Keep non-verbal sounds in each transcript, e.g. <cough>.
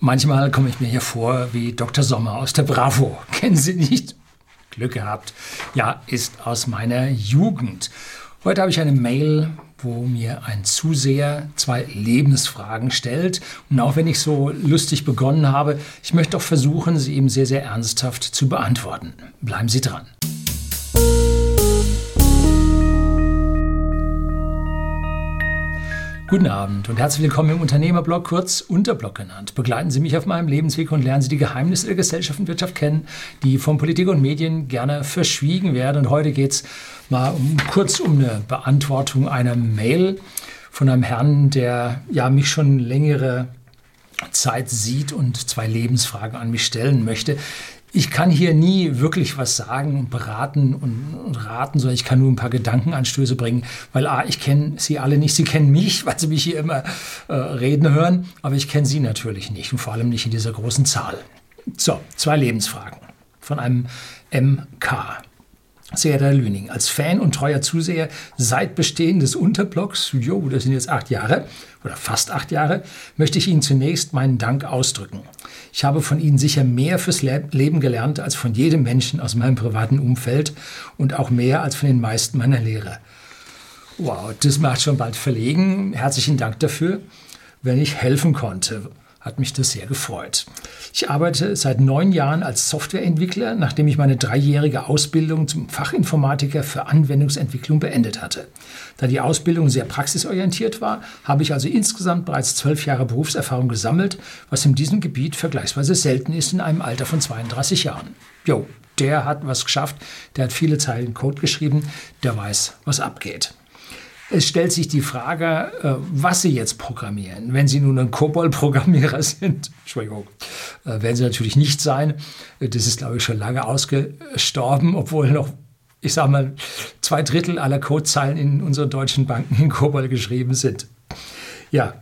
Manchmal komme ich mir hier vor wie Dr. Sommer aus der Bravo. <laughs> Kennen Sie nicht? Glück gehabt. Ja, ist aus meiner Jugend. Heute habe ich eine Mail, wo mir ein Zuseher zwei Lebensfragen stellt. Und auch wenn ich so lustig begonnen habe, ich möchte auch versuchen, sie eben sehr, sehr ernsthaft zu beantworten. Bleiben Sie dran. Guten Abend und herzlich willkommen im Unternehmerblog, kurz Unterblog genannt. Begleiten Sie mich auf meinem Lebensweg und lernen Sie die Geheimnisse der Gesellschaft und Wirtschaft kennen, die von Politik und Medien gerne verschwiegen werden. Und heute geht es mal um, kurz um eine Beantwortung einer Mail von einem Herrn, der ja mich schon längere Zeit sieht und zwei Lebensfragen an mich stellen möchte ich kann hier nie wirklich was sagen beraten und, und, raten, sondern ich kann nur ein paar Gedankenanstöße bringen, weil A, ich kenne sie alle nicht, sie kennen mich, <laughs> weil sie mich hier immer äh, reden hören, aber ich kenne sie natürlich nicht und vor allem nicht in dieser großen Zahl. So, zwei Lebensfragen von einem MK. Sehr der Lüning. Als Fan und treuer Zuseher seit Bestehen des Unterblocks, jo, das sind jetzt acht Jahre oder fast acht Jahre, möchte ich Ihnen zunächst meinen Dank ausdrücken. Ich habe von Ihnen sicher mehr fürs Leben gelernt als von jedem Menschen aus meinem privaten Umfeld und auch mehr als von den meisten meiner Lehrer. Wow, das macht schon bald verlegen. Herzlichen Dank dafür, wenn ich helfen konnte hat mich das sehr gefreut. Ich arbeite seit neun Jahren als Softwareentwickler, nachdem ich meine dreijährige Ausbildung zum Fachinformatiker für Anwendungsentwicklung beendet hatte. Da die Ausbildung sehr praxisorientiert war, habe ich also insgesamt bereits zwölf Jahre Berufserfahrung gesammelt, was in diesem Gebiet vergleichsweise selten ist in einem Alter von 32 Jahren. Jo, der hat was geschafft, der hat viele Zeilen Code geschrieben, der weiß, was abgeht. Es stellt sich die Frage, äh, was Sie jetzt programmieren. Wenn Sie nun ein COBOL-Programmierer <laughs> sind, Entschuldigung, äh, werden Sie natürlich nicht sein. Das ist, glaube ich, schon lange ausgestorben, obwohl noch, ich sage mal, zwei Drittel aller Codezeilen in unseren deutschen Banken in COBOL geschrieben sind. Ja,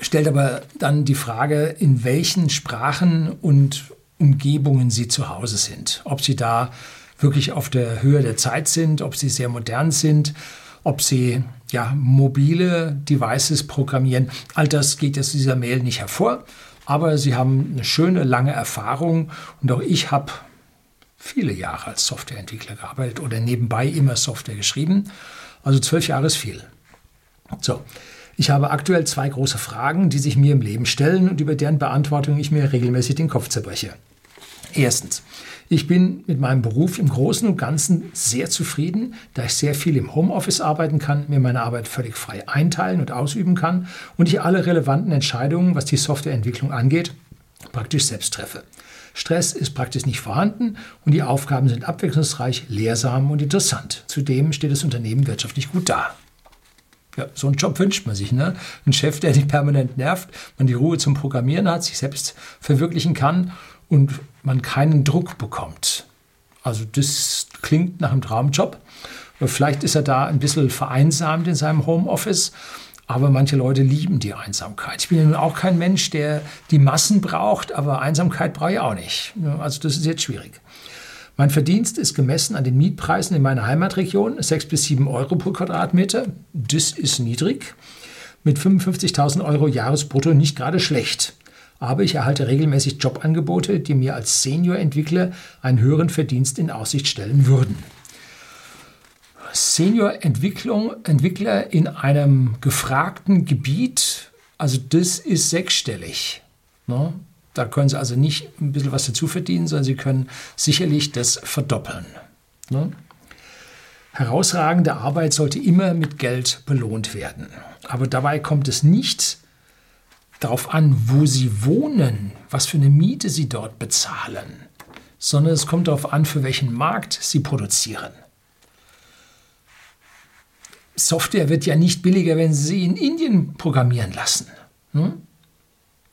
stellt aber dann die Frage, in welchen Sprachen und Umgebungen Sie zu Hause sind. Ob Sie da wirklich auf der Höhe der Zeit sind, ob Sie sehr modern sind ob sie ja, mobile Devices programmieren. All das geht aus dieser Mail nicht hervor, aber sie haben eine schöne, lange Erfahrung und auch ich habe viele Jahre als Softwareentwickler gearbeitet oder nebenbei immer Software geschrieben. Also zwölf Jahre ist viel. So, ich habe aktuell zwei große Fragen, die sich mir im Leben stellen und über deren Beantwortung ich mir regelmäßig den Kopf zerbreche. Erstens, ich bin mit meinem Beruf im Großen und Ganzen sehr zufrieden, da ich sehr viel im Homeoffice arbeiten kann, mir meine Arbeit völlig frei einteilen und ausüben kann und ich alle relevanten Entscheidungen, was die Softwareentwicklung angeht, praktisch selbst treffe. Stress ist praktisch nicht vorhanden und die Aufgaben sind abwechslungsreich, lehrsam und interessant. Zudem steht das Unternehmen wirtschaftlich gut da. Ja, so einen Job wünscht man sich. Ne? Ein Chef, der nicht permanent nervt, man die Ruhe zum Programmieren hat, sich selbst verwirklichen kann und man keinen Druck bekommt. Also das klingt nach einem Traumjob. Vielleicht ist er da ein bisschen vereinsamt in seinem Homeoffice, aber manche Leute lieben die Einsamkeit. Ich bin ja nun auch kein Mensch, der die Massen braucht, aber Einsamkeit brauche ich auch nicht. Also das ist jetzt schwierig. Mein Verdienst ist gemessen an den Mietpreisen in meiner Heimatregion, 6 bis 7 Euro pro Quadratmeter. Das ist niedrig. Mit 55.000 Euro Jahresbrutto nicht gerade schlecht aber ich erhalte regelmäßig Jobangebote, die mir als Senior-Entwickler einen höheren Verdienst in Aussicht stellen würden. Senior-Entwickler in einem gefragten Gebiet, also das ist sechsstellig. Ne? Da können Sie also nicht ein bisschen was dazu verdienen, sondern Sie können sicherlich das verdoppeln. Ne? Herausragende Arbeit sollte immer mit Geld belohnt werden. Aber dabei kommt es nicht darauf an, wo sie wohnen, was für eine Miete sie dort bezahlen, sondern es kommt darauf an, für welchen Markt sie produzieren. Software wird ja nicht billiger, wenn Sie sie in Indien programmieren lassen. Hm?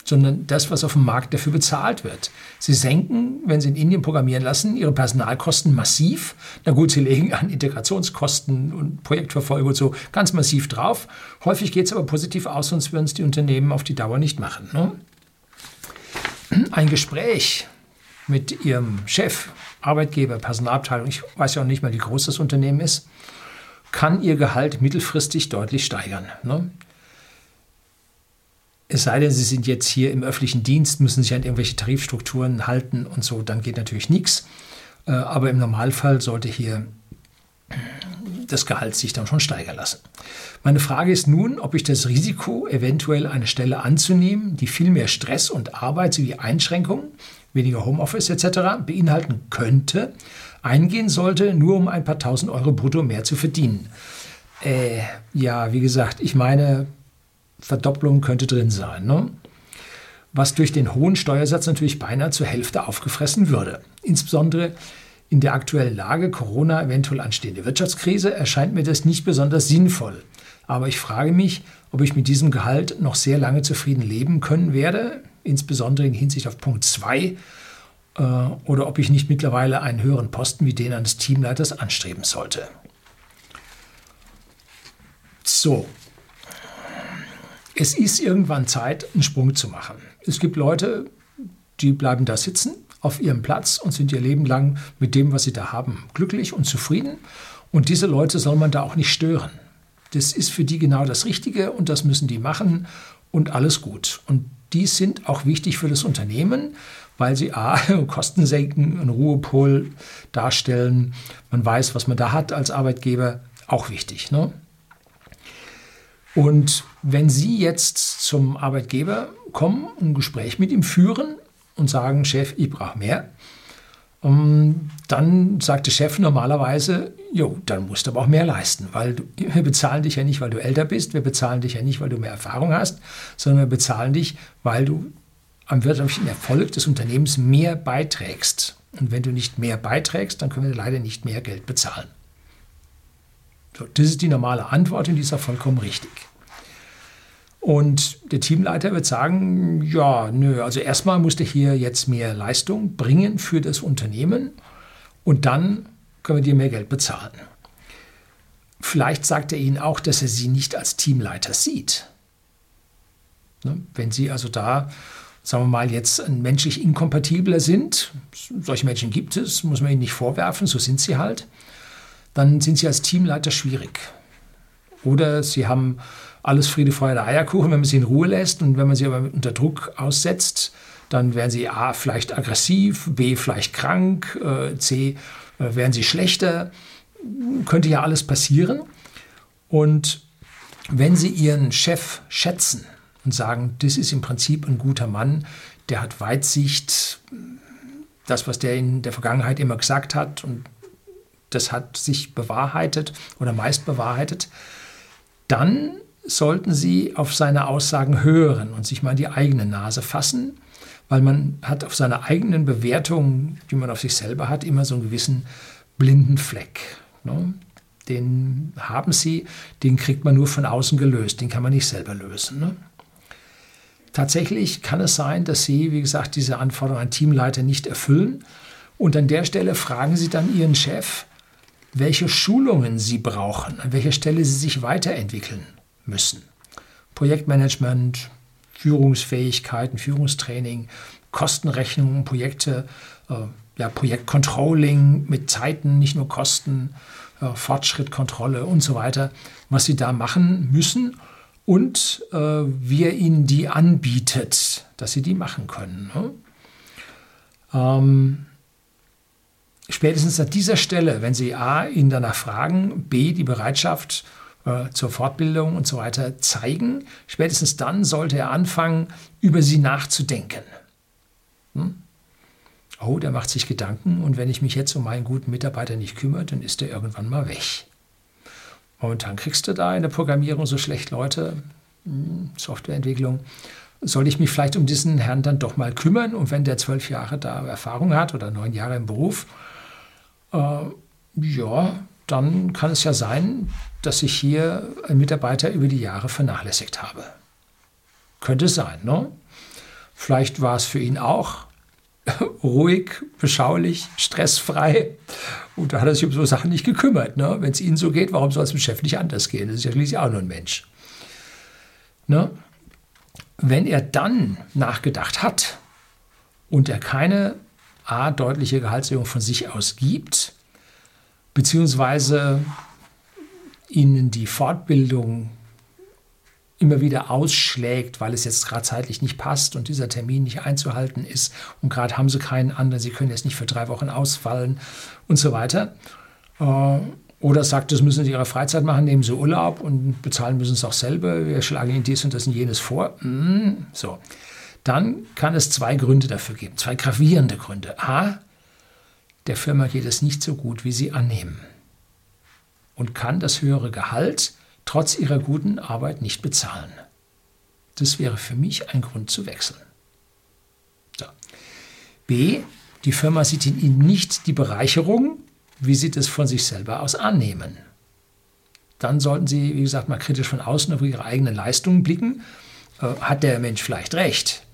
Sondern das, was auf dem Markt dafür bezahlt wird. Sie senken, wenn Sie in Indien programmieren lassen, Ihre Personalkosten massiv. Na gut, Sie <laughs> legen an Integrationskosten und Projektverfolgung und so ganz massiv drauf. Häufig geht es aber positiv aus, sonst würden es die Unternehmen auf die Dauer nicht machen. Ne? Ein Gespräch mit Ihrem Chef, Arbeitgeber, Personalabteilung, ich weiß ja auch nicht mal, wie groß das Unternehmen ist, kann Ihr Gehalt mittelfristig deutlich steigern. Ne? Es sei denn, Sie sind jetzt hier im öffentlichen Dienst, müssen sich an irgendwelche Tarifstrukturen halten und so, dann geht natürlich nichts. Äh, aber im Normalfall sollte hier das Gehalt sich dann schon steigern lassen. Meine Frage ist nun, ob ich das Risiko, eventuell eine Stelle anzunehmen, die viel mehr Stress und Arbeit sowie Einschränkungen, weniger Homeoffice etc. beinhalten könnte, eingehen sollte, nur um ein paar tausend Euro brutto mehr zu verdienen. Äh, ja, wie gesagt, ich meine, Verdopplung könnte drin sein. Ne? Was durch den hohen Steuersatz natürlich beinahe zur Hälfte aufgefressen würde. Insbesondere in der aktuellen Lage, Corona, eventuell anstehende Wirtschaftskrise, erscheint mir das nicht besonders sinnvoll. Aber ich frage mich, ob ich mit diesem Gehalt noch sehr lange zufrieden leben können werde, insbesondere in Hinsicht auf Punkt 2, äh, oder ob ich nicht mittlerweile einen höheren Posten wie den eines Teamleiters anstreben sollte. So, es ist irgendwann Zeit, einen Sprung zu machen. Es gibt Leute, die bleiben da sitzen auf ihrem Platz und sind ihr Leben lang mit dem, was sie da haben, glücklich und zufrieden. Und diese Leute soll man da auch nicht stören. Das ist für die genau das Richtige und das müssen die machen und alles gut. Und die sind auch wichtig für das Unternehmen, weil sie A, <laughs> Kosten senken, einen Ruhepol darstellen. Man weiß, was man da hat als Arbeitgeber, auch wichtig. Ne? Und wenn Sie jetzt zum Arbeitgeber kommen, ein Gespräch mit ihm führen und sagen, Chef, ich brauche mehr, ähm, dann sagt der Chef normalerweise, jo, dann musst du aber auch mehr leisten, weil du, wir bezahlen dich ja nicht, weil du älter bist, wir bezahlen dich ja nicht, weil du mehr Erfahrung hast, sondern wir bezahlen dich, weil du am wirtschaftlichen Erfolg des Unternehmens mehr beiträgst. Und wenn du nicht mehr beiträgst, dann können wir leider nicht mehr Geld bezahlen. Das ist die normale Antwort und die ist auch vollkommen richtig. Und der Teamleiter wird sagen, ja, nö, also erstmal muss der hier jetzt mehr Leistung bringen für das Unternehmen und dann können wir dir mehr Geld bezahlen. Vielleicht sagt er Ihnen auch, dass er Sie nicht als Teamleiter sieht. Ne? Wenn Sie also da, sagen wir mal, jetzt menschlich inkompatibler sind, solche Menschen gibt es, muss man Ihnen nicht vorwerfen, so sind Sie halt, dann sind Sie als Teamleiter schwierig. Oder Sie haben alles Friede, Freude, Eierkuchen, wenn man sie in Ruhe lässt und wenn man sie aber unter Druck aussetzt, dann werden sie A, vielleicht aggressiv, B, vielleicht krank, äh, C, äh, werden sie schlechter. Könnte ja alles passieren. Und wenn Sie Ihren Chef schätzen und sagen, das ist im Prinzip ein guter Mann, der hat Weitsicht, das, was der in der Vergangenheit immer gesagt hat, und das hat sich bewahrheitet oder meist bewahrheitet, dann sollten Sie auf seine Aussagen hören und sich mal die eigene Nase fassen, weil man hat auf seine eigenen Bewertungen, die man auf sich selber hat, immer so einen gewissen blinden Fleck. Ne? Den haben Sie, den kriegt man nur von außen gelöst, den kann man nicht selber lösen. Ne? Tatsächlich kann es sein, dass Sie, wie gesagt, diese Anforderungen an Teamleiter nicht erfüllen. Und an der Stelle fragen Sie dann Ihren Chef, welche Schulungen Sie brauchen, an welcher Stelle Sie sich weiterentwickeln müssen. Projektmanagement, Führungsfähigkeiten, Führungstraining, Kostenrechnungen, Projekte, äh, ja, Projektcontrolling mit Zeiten, nicht nur Kosten, äh, Fortschrittkontrolle und so weiter, was sie da machen müssen und äh, wie er ihnen die anbietet, dass sie die machen können. Ne? Ähm, spätestens an dieser Stelle, wenn Sie A, ihn danach fragen, B, die Bereitschaft äh, zur Fortbildung und so weiter zeigen. Spätestens dann sollte er anfangen, über sie nachzudenken. Hm? Oh, der macht sich Gedanken und wenn ich mich jetzt um meinen guten Mitarbeiter nicht kümmere, dann ist er irgendwann mal weg. Momentan kriegst du da in der Programmierung so schlecht Leute, hm, Softwareentwicklung. Soll ich mich vielleicht um diesen Herrn dann doch mal kümmern? Und wenn der zwölf Jahre da Erfahrung hat oder neun Jahre im Beruf, äh, ja, dann kann es ja sein, dass ich hier einen Mitarbeiter über die Jahre vernachlässigt habe. Könnte sein, ne? Vielleicht war es für ihn auch <laughs> ruhig, beschaulich, stressfrei. Und da hat er sich um so Sachen nicht gekümmert. Ne? Wenn es Ihnen so geht, warum soll es dem Chef nicht anders gehen? Das ist ja schließlich auch nur ein Mensch. Ne? Wenn er dann nachgedacht hat und er keine A, deutliche Gehaltserhöhung von sich aus gibt, beziehungsweise ihnen die Fortbildung immer wieder ausschlägt, weil es jetzt gerade zeitlich nicht passt und dieser Termin nicht einzuhalten ist und gerade haben sie keinen anderen, sie können jetzt nicht für drei Wochen ausfallen und so weiter. Äh, oder sagt, das müssen sie ihre Freizeit machen, nehmen sie Urlaub und bezahlen müssen es auch selber, wir schlagen ihnen dies und das und jenes vor. Hm, so. Dann kann es zwei Gründe dafür geben, zwei gravierende Gründe. A, der Firma geht es nicht so gut, wie sie annehmen und kann das höhere Gehalt trotz ihrer guten Arbeit nicht bezahlen. Das wäre für mich ein Grund zu wechseln. So. B. Die Firma sieht in ihnen nicht die Bereicherung, wie sie das von sich selber aus annehmen. Dann sollten Sie, wie gesagt, mal kritisch von außen auf Ihre eigenen Leistungen blicken. Äh, hat der Mensch vielleicht recht?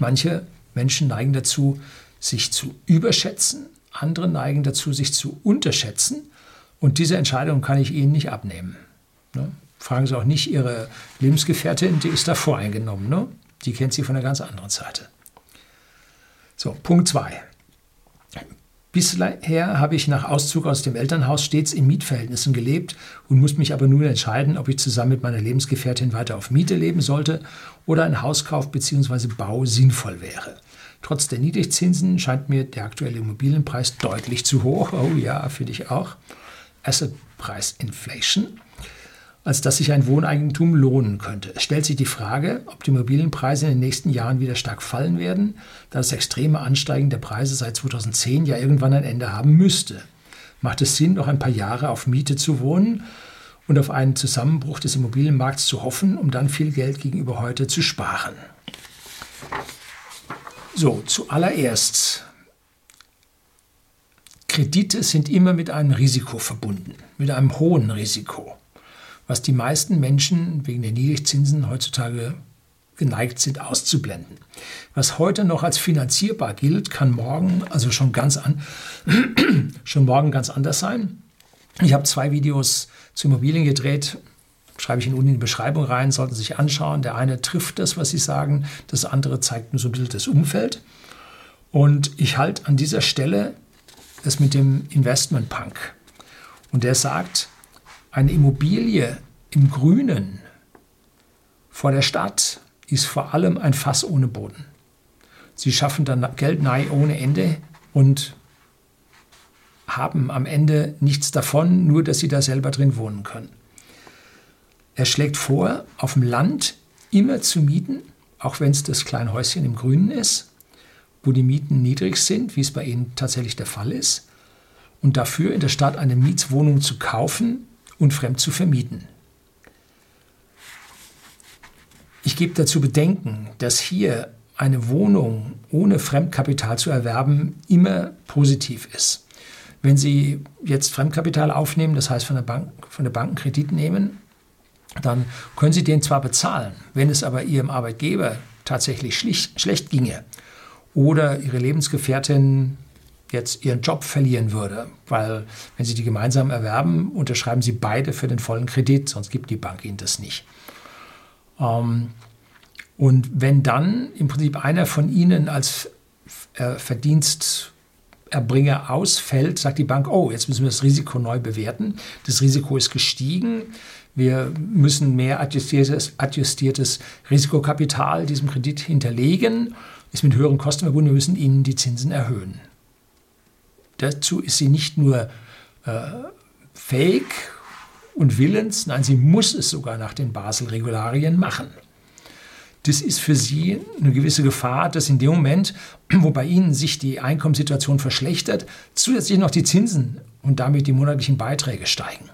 Manche Menschen neigen dazu, sich zu überschätzen, andere neigen dazu, sich zu unterschätzen. Und diese Entscheidung kann ich Ihnen nicht abnehmen. Ne? Fragen Sie auch nicht Ihre Lebensgefährtin, die ist da voreingenommen. Ne? Die kennt Sie von einer ganz anderen Seite. So, Punkt 2. Bisher habe ich nach Auszug aus dem Elternhaus stets in Mietverhältnissen gelebt und muss mich aber nun entscheiden, ob ich zusammen mit meiner Lebensgefährtin weiter auf Miete leben sollte oder ein Hauskauf bzw. Bau sinnvoll wäre. Trotz der Niedrigzinsen scheint mir der aktuelle Immobilienpreis deutlich zu hoch. Oh ja, finde ich auch. Asset Price Inflation als dass sich ein Wohneigentum lohnen könnte. Es stellt sich die Frage, ob die Immobilienpreise in den nächsten Jahren wieder stark fallen werden, da das extreme Ansteigen der Preise seit 2010 ja irgendwann ein Ende haben müsste. Macht es Sinn, noch ein paar Jahre auf Miete zu wohnen und auf einen Zusammenbruch des Immobilienmarkts zu hoffen, um dann viel Geld gegenüber heute zu sparen? So, zuallererst. Kredite sind immer mit einem Risiko verbunden, mit einem hohen Risiko was die meisten Menschen wegen der Niedrigzinsen heutzutage geneigt sind auszublenden. Was heute noch als finanzierbar gilt, kann morgen also schon ganz an, <clears throat> schon morgen ganz anders sein. Ich habe zwei Videos zu Immobilien gedreht, schreibe ich Ihnen unten in die Beschreibung rein, sollten Sie sich anschauen. Der eine trifft das, was Sie sagen, das andere zeigt nur so ein bisschen das Umfeld. Und ich halte an dieser Stelle das mit dem Investment Punk. Und der sagt, eine Immobilie im Grünen vor der Stadt ist vor allem ein Fass ohne Boden. Sie schaffen dann Geld nahe ohne Ende und haben am Ende nichts davon, nur dass sie da selber drin wohnen können. Er schlägt vor, auf dem Land immer zu mieten, auch wenn es das kleine Häuschen im Grünen ist, wo die Mieten niedrig sind, wie es bei Ihnen tatsächlich der Fall ist, und dafür in der Stadt eine Mietswohnung zu kaufen, und fremd zu vermieten. Ich gebe dazu bedenken, dass hier eine Wohnung ohne Fremdkapital zu erwerben immer positiv ist. Wenn Sie jetzt Fremdkapital aufnehmen, das heißt von der Bank, von der Bank Kredit nehmen, dann können Sie den zwar bezahlen, wenn es aber Ihrem Arbeitgeber tatsächlich schlecht ginge oder Ihre Lebensgefährtin jetzt ihren Job verlieren würde, weil wenn sie die gemeinsam erwerben, unterschreiben sie beide für den vollen Kredit, sonst gibt die Bank ihnen das nicht. Ähm, und wenn dann im Prinzip einer von ihnen als äh, Verdiensterbringer ausfällt, sagt die Bank, oh, jetzt müssen wir das Risiko neu bewerten. Das Risiko ist gestiegen. Wir müssen mehr adjustiertes, adjustiertes Risikokapital diesem Kredit hinterlegen. Ist mit höheren Kosten verbunden. Wir müssen ihnen die Zinsen erhöhen. Dazu ist sie nicht nur äh, fähig und willens, nein, sie muss es sogar nach den Basel-Regularien machen. Das ist für sie eine gewisse Gefahr, dass in dem Moment, <clears throat> wo bei ihnen sich die Einkommenssituation verschlechtert, zusätzlich noch die Zinsen und damit die monatlichen Beiträge steigen.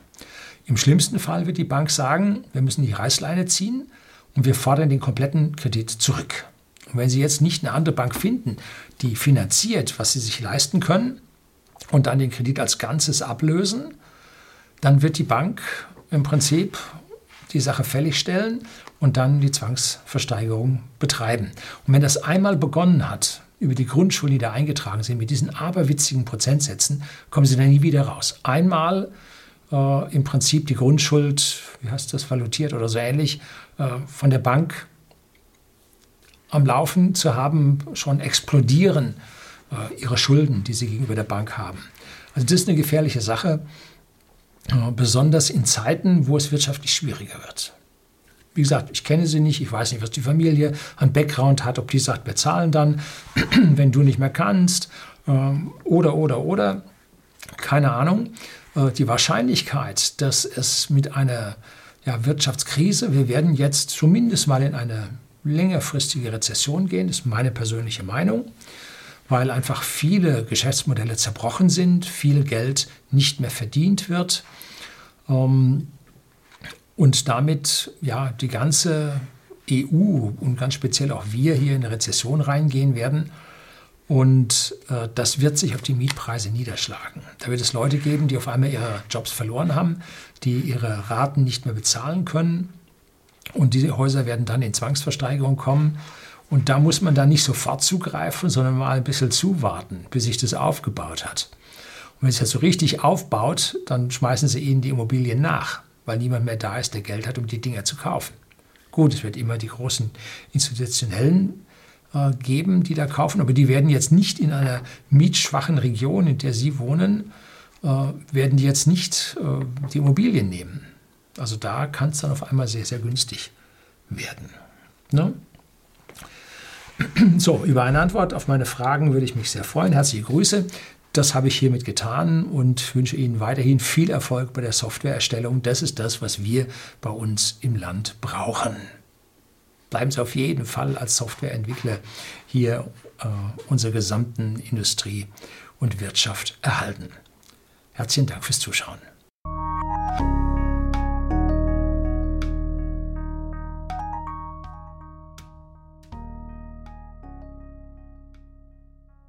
Im schlimmsten Fall wird die Bank sagen, wir müssen die Reißleine ziehen und wir fordern den kompletten Kredit zurück. Und wenn Sie jetzt nicht eine andere Bank finden, die finanziert, was Sie sich leisten können, und dann den Kredit als Ganzes ablösen, dann wird die Bank im Prinzip die Sache fälligstellen und dann die Zwangsversteigerung betreiben. Und wenn das einmal begonnen hat, über die Grundschule, die da eingetragen sind, mit diesen aberwitzigen Prozentsätzen, kommen sie dann nie wieder raus. Einmal äh, im Prinzip die Grundschuld, wie heißt das, valutiert oder so ähnlich, äh, von der Bank am Laufen zu haben, schon explodieren ihre Schulden, die sie gegenüber der Bank haben. Also das ist eine gefährliche Sache, äh, besonders in Zeiten, wo es wirtschaftlich schwieriger wird. Wie gesagt, ich kenne sie nicht, ich weiß nicht, was die Familie an Background hat, ob die sagt, wir zahlen dann, <clears throat> wenn du nicht mehr kannst, ähm, oder, oder, oder, keine Ahnung. Äh, die Wahrscheinlichkeit, dass es mit einer ja, Wirtschaftskrise, wir werden jetzt zumindest mal in eine längerfristige Rezession gehen, ist meine persönliche Meinung, weil einfach viele Geschäftsmodelle zerbrochen sind, viel Geld nicht mehr verdient wird ähm, und damit ja die ganze EU und ganz speziell auch wir hier in eine Rezession reingehen werden. Und äh, das wird sich auf die Mietpreise niederschlagen. Da wird es Leute geben, die auf einmal ihre Jobs verloren haben, die ihre Raten nicht mehr bezahlen können. Und diese Häuser werden dann in Zwangsversteigerung kommen. Und da muss man dann nicht sofort zugreifen, sondern mal ein bisschen zuwarten, bis sich das aufgebaut hat. Und wenn es jetzt so richtig aufbaut, dann schmeißen sie ihnen die Immobilien nach, weil niemand mehr da ist, der Geld hat, um die Dinger zu kaufen. Gut, es wird immer die großen institutionellen äh, geben, die da kaufen, aber die werden jetzt nicht in einer mietschwachen Region, in der Sie wohnen, äh, werden die jetzt nicht äh, die Immobilien nehmen. Also da kann es dann auf einmal sehr, sehr günstig werden. Ne? <clears throat> So, über eine Antwort auf meine Fragen würde ich mich sehr freuen. Herzliche Grüße. Das habe ich hiermit getan und wünsche Ihnen weiterhin viel Erfolg bei der Softwareerstellung. Das ist das, was wir bei uns im Land brauchen bleiben Sie auf jeden Fall als Softwareentwickler hier äh, unserer gesamten Industrie und Wirtschaft erhalten. Herzlichen Dank fürs Zuschauen.